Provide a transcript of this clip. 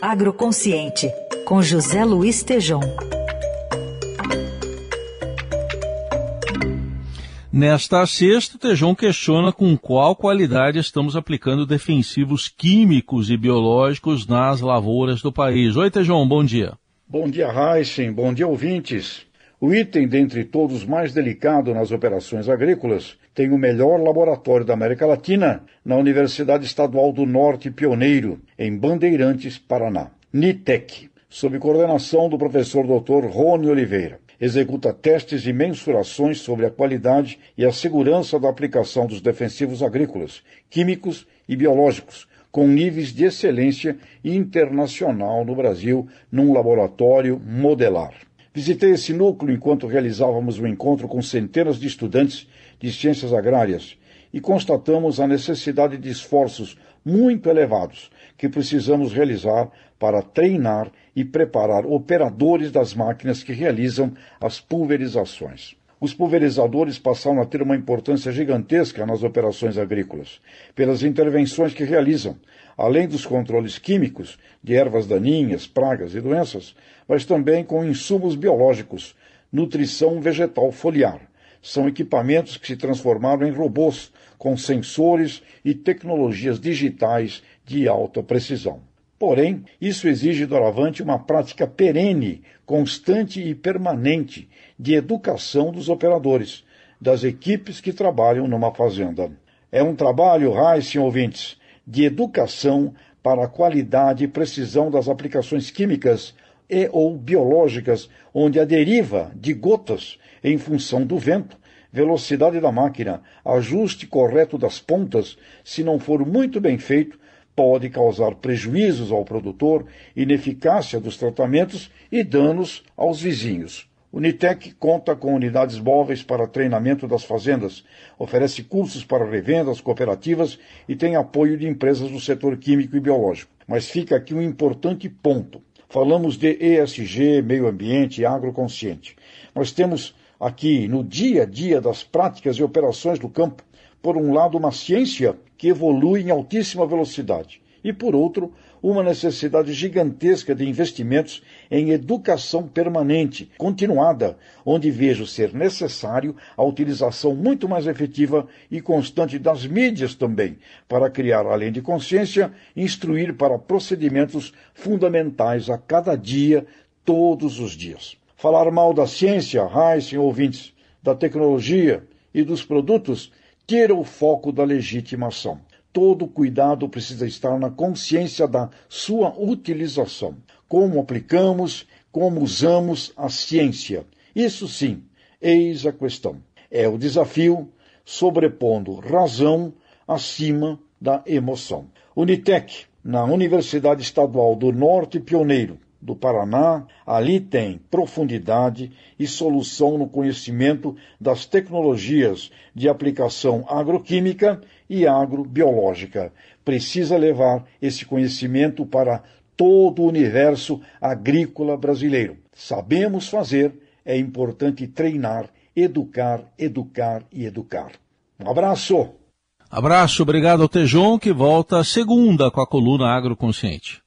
Agroconsciente, com José Luiz Tejom. Nesta sexta, o Tejon questiona com qual qualidade estamos aplicando defensivos químicos e biológicos nas lavouras do país. Oi, Tejon, bom dia. Bom dia, Heisen. Bom dia, ouvintes. O item dentre todos mais delicado nas operações agrícolas tem o melhor laboratório da América Latina na Universidade Estadual do Norte Pioneiro, em Bandeirantes, Paraná. NITEC, sob coordenação do professor Dr. Rony Oliveira executa testes e mensurações sobre a qualidade e a segurança da aplicação dos defensivos agrícolas, químicos e biológicos, com níveis de excelência internacional no Brasil, num laboratório modelar. Visitei esse núcleo enquanto realizávamos um encontro com centenas de estudantes de ciências agrárias e constatamos a necessidade de esforços muito elevados que precisamos realizar para treinar e preparar operadores das máquinas que realizam as pulverizações. Os pulverizadores passaram a ter uma importância gigantesca nas operações agrícolas, pelas intervenções que realizam, além dos controles químicos de ervas daninhas, pragas e doenças, mas também com insumos biológicos, nutrição vegetal foliar. São equipamentos que se transformaram em robôs com sensores e tecnologias digitais de alta precisão. Porém, isso exige doravante uma prática perene, constante e permanente de educação dos operadores, das equipes que trabalham numa fazenda. É um trabalho, Raíssen ouvintes, de educação para a qualidade e precisão das aplicações químicas e ou biológicas, onde a deriva de gotas em função do vento, velocidade da máquina, ajuste correto das pontas, se não for muito bem feito, pode causar prejuízos ao produtor, ineficácia dos tratamentos e danos aos vizinhos. O Nitec conta com unidades móveis para treinamento das fazendas, oferece cursos para revendas cooperativas e tem apoio de empresas do setor químico e biológico. Mas fica aqui um importante ponto. Falamos de ESG, meio ambiente e agroconsciente. Nós temos aqui, no dia a dia das práticas e operações do campo, por um lado, uma ciência que evolui em altíssima velocidade, e por outro, uma necessidade gigantesca de investimentos em educação permanente, continuada, onde vejo ser necessário a utilização muito mais efetiva e constante das mídias também, para criar, além de consciência, instruir para procedimentos fundamentais a cada dia, todos os dias. Falar mal da ciência, Heisen, ouvintes, da tecnologia e dos produtos tira o foco da legitimação. Todo cuidado precisa estar na consciência da sua utilização. Como aplicamos, como usamos a ciência. Isso sim, eis a questão. É o desafio sobrepondo razão acima da emoção. Unitec, na Universidade Estadual do Norte Pioneiro, do Paraná, ali tem profundidade e solução no conhecimento das tecnologias de aplicação agroquímica e agrobiológica. Precisa levar esse conhecimento para todo o universo agrícola brasileiro. Sabemos fazer, é importante treinar, educar, educar e educar. Um abraço! Abraço, obrigado ao Tejon, que volta segunda com a coluna Agroconsciente.